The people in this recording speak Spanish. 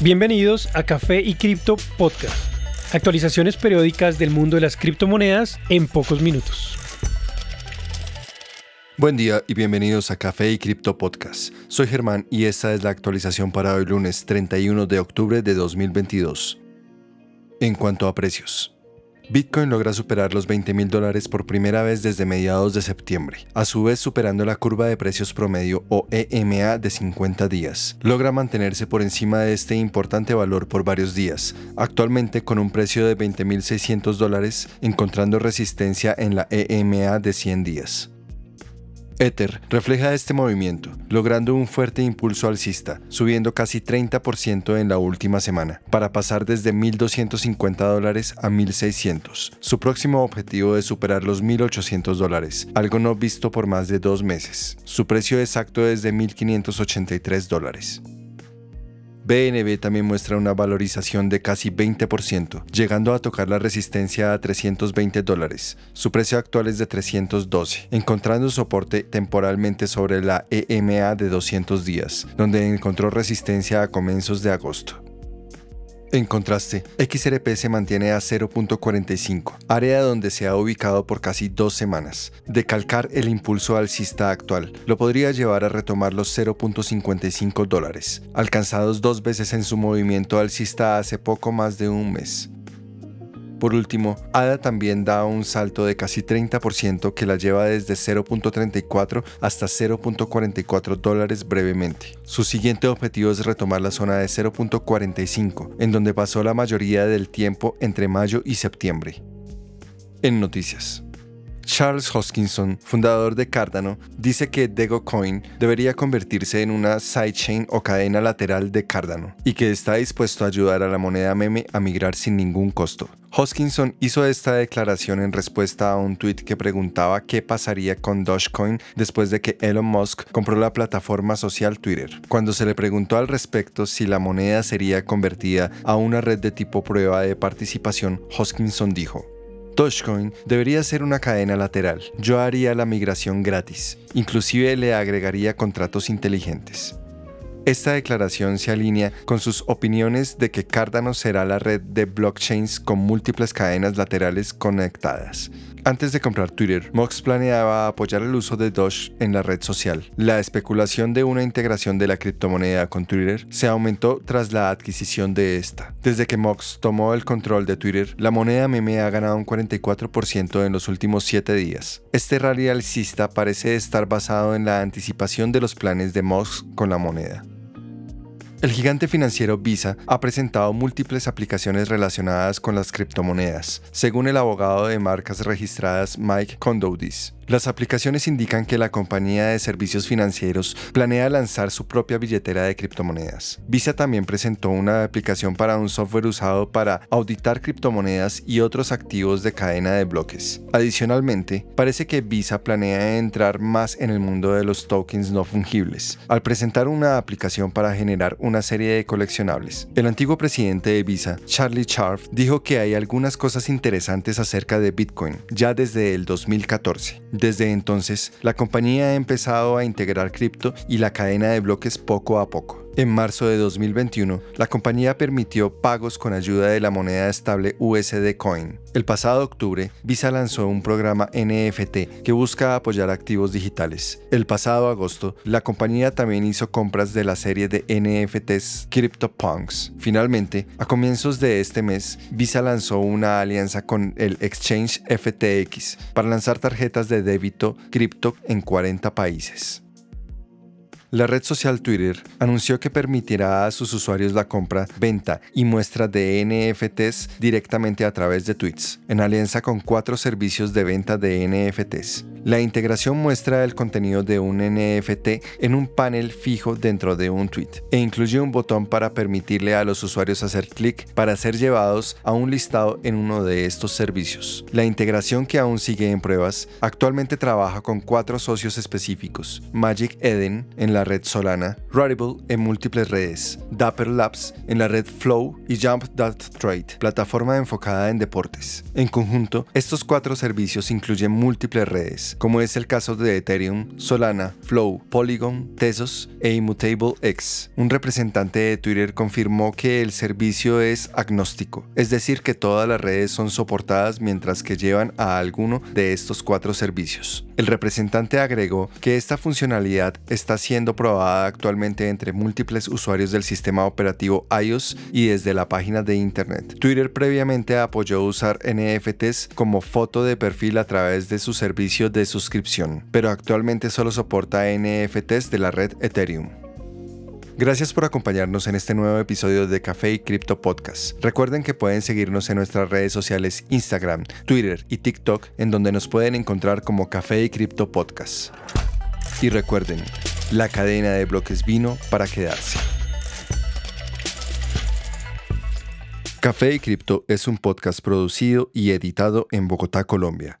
Bienvenidos a Café y Cripto Podcast. Actualizaciones periódicas del mundo de las criptomonedas en pocos minutos. Buen día y bienvenidos a Café y Cripto Podcast. Soy Germán y esta es la actualización para hoy lunes 31 de octubre de 2022. En cuanto a precios. Bitcoin logra superar los 20 mil dólares por primera vez desde mediados de septiembre, a su vez superando la curva de precios promedio o EMA de 50 días. Logra mantenerse por encima de este importante valor por varios días, actualmente con un precio de 20.600 dólares, encontrando resistencia en la EMA de 100 días. Ether refleja este movimiento, logrando un fuerte impulso alcista, subiendo casi 30% en la última semana, para pasar desde 1.250 dólares a 1.600. Su próximo objetivo es superar los 1.800 dólares, algo no visto por más de dos meses. Su precio exacto es de 1.583 dólares. BNB también muestra una valorización de casi 20%, llegando a tocar la resistencia a 320 dólares. Su precio actual es de 312, encontrando soporte temporalmente sobre la EMA de 200 días, donde encontró resistencia a comienzos de agosto. En contraste, XRP se mantiene a 0.45, área donde se ha ubicado por casi dos semanas. De calcar el impulso alcista actual, lo podría llevar a retomar los 0.55 dólares, alcanzados dos veces en su movimiento alcista hace poco más de un mes. Por último, ADA también da un salto de casi 30% que la lleva desde 0.34 hasta 0.44 dólares brevemente. Su siguiente objetivo es retomar la zona de 0.45, en donde pasó la mayoría del tiempo entre mayo y septiembre. En noticias. Charles Hoskinson, fundador de Cardano, dice que Coin debería convertirse en una sidechain o cadena lateral de Cardano y que está dispuesto a ayudar a la moneda meme a migrar sin ningún costo. Hoskinson hizo esta declaración en respuesta a un tweet que preguntaba qué pasaría con Dogecoin después de que Elon Musk compró la plataforma social Twitter. Cuando se le preguntó al respecto si la moneda sería convertida a una red de tipo prueba de participación, Hoskinson dijo, Dogecoin debería ser una cadena lateral. Yo haría la migración gratis. Inclusive le agregaría contratos inteligentes. Esta declaración se alinea con sus opiniones de que Cardano será la red de blockchains con múltiples cadenas laterales conectadas, antes de comprar Twitter, Mox planeaba apoyar el uso de Doge en la red social. La especulación de una integración de la criptomoneda con Twitter se aumentó tras la adquisición de esta. Desde que Mox tomó el control de Twitter, la moneda meme ha ganado un 44% en los últimos 7 días. Este rally alcista parece estar basado en la anticipación de los planes de Mox con la moneda. El gigante financiero Visa ha presentado múltiples aplicaciones relacionadas con las criptomonedas, según el abogado de marcas registradas Mike Condoudis. Las aplicaciones indican que la compañía de servicios financieros planea lanzar su propia billetera de criptomonedas. Visa también presentó una aplicación para un software usado para auditar criptomonedas y otros activos de cadena de bloques. Adicionalmente, parece que Visa planea entrar más en el mundo de los tokens no fungibles, al presentar una aplicación para generar una serie de coleccionables. El antiguo presidente de Visa, Charlie Scharf, dijo que hay algunas cosas interesantes acerca de Bitcoin ya desde el 2014 desde entonces, la compañía ha empezado a integrar cripto y la cadena de bloques poco a poco. En marzo de 2021, la compañía permitió pagos con ayuda de la moneda estable USD Coin. El pasado octubre, Visa lanzó un programa NFT que busca apoyar activos digitales. El pasado agosto, la compañía también hizo compras de la serie de NFTs CryptoPunks. Finalmente, a comienzos de este mes, Visa lanzó una alianza con el exchange FTX para lanzar tarjetas de débito cripto en 40 países. La red social Twitter anunció que permitirá a sus usuarios la compra, venta y muestra de NFTs directamente a través de tweets, en alianza con cuatro servicios de venta de NFTs. La integración muestra el contenido de un NFT en un panel fijo dentro de un tweet e incluye un botón para permitirle a los usuarios hacer clic para ser llevados a un listado en uno de estos servicios. La integración que aún sigue en pruebas actualmente trabaja con cuatro socios específicos: Magic Eden en la la red Solana, Rarible en múltiples redes, Dapper Labs en la red Flow y Jump.trade, plataforma enfocada en deportes. En conjunto, estos cuatro servicios incluyen múltiples redes, como es el caso de Ethereum, Solana, Flow, Polygon, Tesos e Immutable X. Un representante de Twitter confirmó que el servicio es agnóstico, es decir, que todas las redes son soportadas mientras que llevan a alguno de estos cuatro servicios. El representante agregó que esta funcionalidad está siendo probada actualmente entre múltiples usuarios del sistema operativo iOS y desde la página de Internet. Twitter previamente apoyó usar NFTs como foto de perfil a través de su servicio de suscripción, pero actualmente solo soporta NFTs de la red Ethereum. Gracias por acompañarnos en este nuevo episodio de Café y Cripto Podcast. Recuerden que pueden seguirnos en nuestras redes sociales Instagram, Twitter y TikTok, en donde nos pueden encontrar como Café y Cripto Podcast. Y recuerden, la cadena de bloques vino para quedarse. Café y Cripto es un podcast producido y editado en Bogotá, Colombia